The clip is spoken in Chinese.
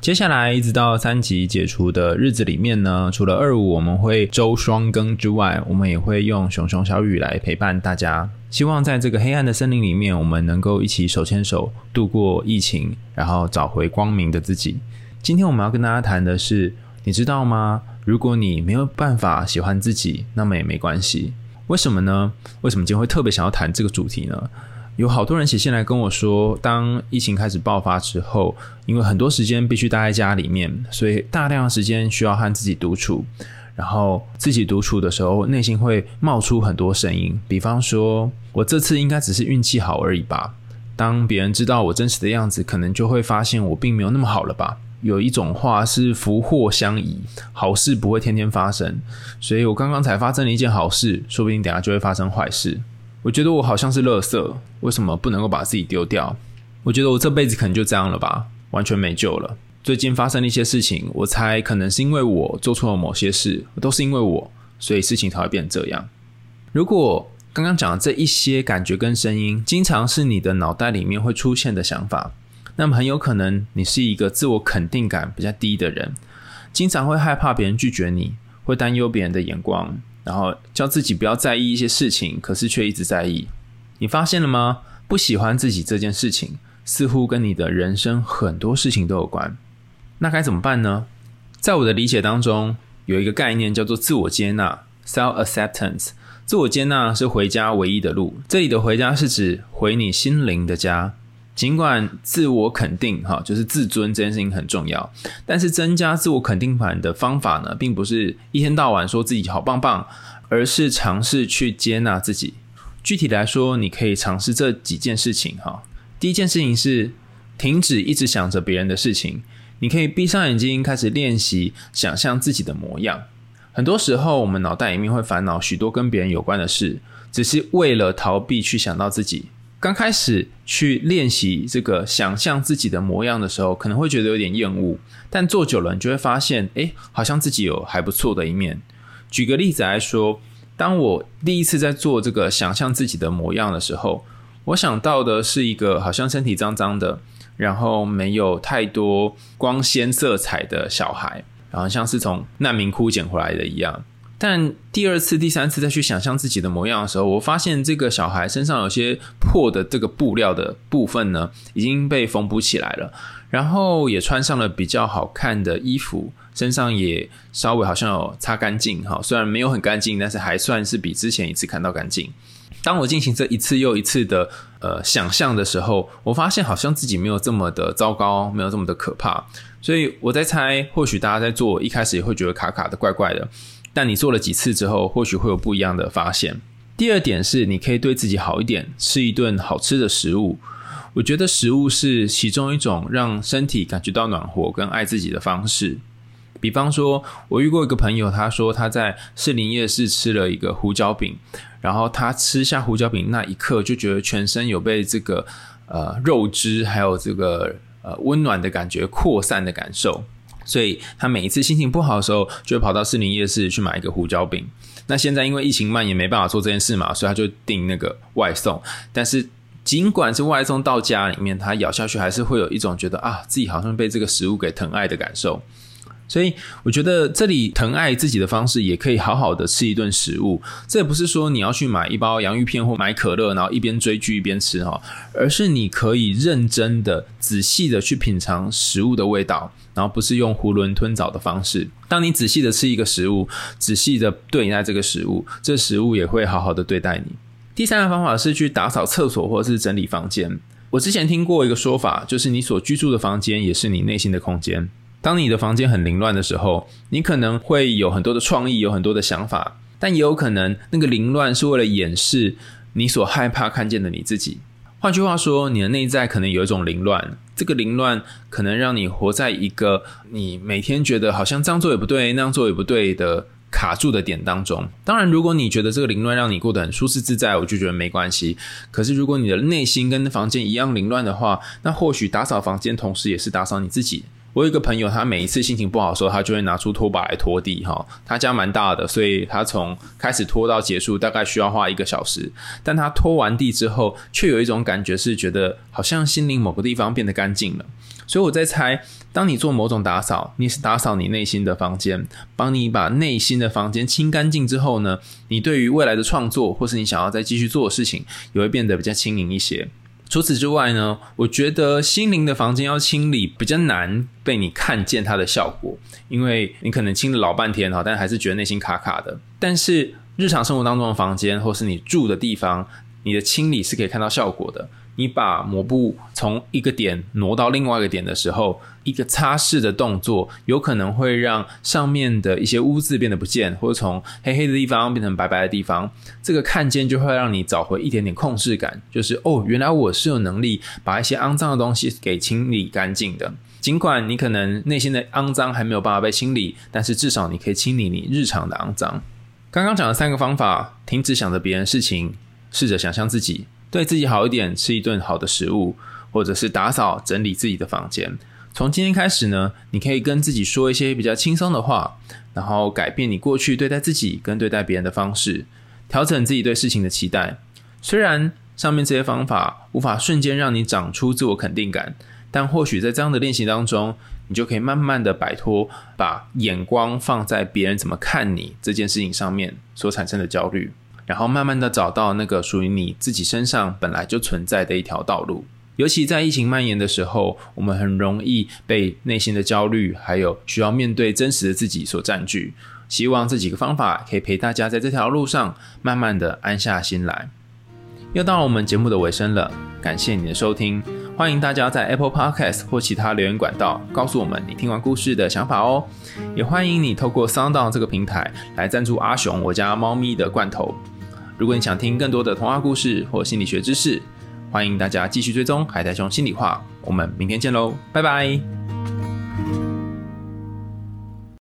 接下来一直到三级解除的日子里面呢，除了二五我们会周双更之外，我们也会用熊熊小雨来陪伴大家。希望在这个黑暗的森林里面，我们能够一起手牵手度过疫情，然后找回光明的自己。今天我们要跟大家谈的是，你知道吗？如果你没有办法喜欢自己，那么也没关系。为什么呢？为什么今天会特别想要谈这个主题呢？有好多人写信来跟我说，当疫情开始爆发之后，因为很多时间必须待在家里面，所以大量的时间需要和自己独处。然后自己独处的时候，内心会冒出很多声音，比方说：“我这次应该只是运气好而已吧。”当别人知道我真实的样子，可能就会发现我并没有那么好了吧。有一种话是福祸相依，好事不会天天发生，所以我刚刚才发生了一件好事，说不定等下就会发生坏事。我觉得我好像是垃圾，为什么不能够把自己丢掉？我觉得我这辈子可能就这样了吧，完全没救了。最近发生了一些事情，我猜可能是因为我做错了某些事，都是因为我，所以事情才会变这样。如果刚刚讲的这一些感觉跟声音，经常是你的脑袋里面会出现的想法，那么很有可能你是一个自我肯定感比较低的人，经常会害怕别人拒绝你，会担忧别人的眼光。然后叫自己不要在意一些事情，可是却一直在意。你发现了吗？不喜欢自己这件事情，似乎跟你的人生很多事情都有关。那该怎么办呢？在我的理解当中，有一个概念叫做自我接纳 （self acceptance）。自我接纳是回家唯一的路。这里的回家是指回你心灵的家。尽管自我肯定，哈，就是自尊这件事情很重要，但是增加自我肯定感的方法呢，并不是一天到晚说自己好棒棒，而是尝试去接纳自己。具体来说，你可以尝试这几件事情，哈。第一件事情是停止一直想着别人的事情，你可以闭上眼睛，开始练习想象自己的模样。很多时候，我们脑袋里面会烦恼许多跟别人有关的事，只是为了逃避去想到自己。刚开始去练习这个想象自己的模样的时候，可能会觉得有点厌恶，但做久了，你就会发现，哎，好像自己有还不错的一面。举个例子来说，当我第一次在做这个想象自己的模样的时候，我想到的是一个好像身体脏脏的，然后没有太多光鲜色彩的小孩，然后像是从难民窟捡回来的一样。但第二次、第三次再去想象自己的模样的时候，我发现这个小孩身上有些破的这个布料的部分呢，已经被缝补起来了，然后也穿上了比较好看的衣服，身上也稍微好像有擦干净哈，虽然没有很干净，但是还算是比之前一次看到干净。当我进行这一次又一次的呃想象的时候，我发现好像自己没有这么的糟糕，没有这么的可怕，所以我在猜，或许大家在做一开始也会觉得卡卡的、怪怪的。但你做了几次之后，或许会有不一样的发现。第二点是，你可以对自己好一点，吃一顿好吃的食物。我觉得食物是其中一种让身体感觉到暖和跟爱自己的方式。比方说，我遇过一个朋友，他说他在士林夜市吃了一个胡椒饼，然后他吃下胡椒饼那一刻，就觉得全身有被这个呃肉汁还有这个呃温暖的感觉扩散的感受。所以他每一次心情不好的时候，就会跑到士林夜市去买一个胡椒饼。那现在因为疫情蔓延，没办法做这件事嘛，所以他就订那个外送。但是尽管是外送到家里面，他咬下去还是会有一种觉得啊，自己好像被这个食物给疼爱的感受。所以我觉得这里疼爱自己的方式，也可以好好的吃一顿食物。这也不是说你要去买一包洋芋片或买可乐，然后一边追剧一边吃哈，而是你可以认真的、仔细的去品尝食物的味道，然后不是用囫囵吞枣的方式。当你仔细的吃一个食物，仔细的对待这个食物，这食物也会好好的对待你。第三个方法是去打扫厕所或者是整理房间。我之前听过一个说法，就是你所居住的房间也是你内心的空间。当你的房间很凌乱的时候，你可能会有很多的创意，有很多的想法，但也有可能那个凌乱是为了掩饰你所害怕看见的你自己。换句话说，你的内在可能有一种凌乱，这个凌乱可能让你活在一个你每天觉得好像这样做也不对，那样做也不对的卡住的点当中。当然，如果你觉得这个凌乱让你过得很舒适自在，我就觉得没关系。可是，如果你的内心跟房间一样凌乱的话，那或许打扫房间同时也是打扫你自己。我有一个朋友，他每一次心情不好的时候，他就会拿出拖把来拖地。哈，他家蛮大的，所以他从开始拖到结束大概需要花一个小时。但他拖完地之后，却有一种感觉是觉得好像心灵某个地方变得干净了。所以我在猜，当你做某种打扫，你是打扫你内心的房间，帮你把内心的房间清干净之后呢，你对于未来的创作，或是你想要再继续做的事情，也会变得比较轻盈一些。除此之外呢，我觉得心灵的房间要清理比较难被你看见它的效果，因为你可能清了老半天哈，但还是觉得内心卡卡的。但是日常生活当中的房间，或是你住的地方，你的清理是可以看到效果的。你把抹布从一个点挪到另外一个点的时候，一个擦拭的动作，有可能会让上面的一些污渍变得不见，或者从黑黑的地方变成白白的地方。这个看见就会让你找回一点点控制感，就是哦，原来我是有能力把一些肮脏的东西给清理干净的。尽管你可能内心的肮脏还没有办法被清理，但是至少你可以清理你日常的肮脏。刚刚讲的三个方法：停止想着别人事情，试着想象自己。对自己好一点，吃一顿好的食物，或者是打扫整理自己的房间。从今天开始呢，你可以跟自己说一些比较轻松的话，然后改变你过去对待自己跟对待别人的方式，调整自己对事情的期待。虽然上面这些方法无法瞬间让你长出自我肯定感，但或许在这样的练习当中，你就可以慢慢的摆脱把眼光放在别人怎么看你这件事情上面所产生的焦虑。然后慢慢的找到那个属于你自己身上本来就存在的一条道路，尤其在疫情蔓延的时候，我们很容易被内心的焦虑，还有需要面对真实的自己所占据。希望这几个方法可以陪大家在这条路上慢慢的安下心来。又到我们节目的尾声了，感谢你的收听，欢迎大家在 Apple Podcast 或其他留言管道告诉我们你听完故事的想法哦。也欢迎你透过 Sound 这个平台来赞助阿雄我家猫咪的罐头。如果你想听更多的童话故事或心理学知识，欢迎大家继续追踪海苔熊心理话。我们明天见喽，拜拜。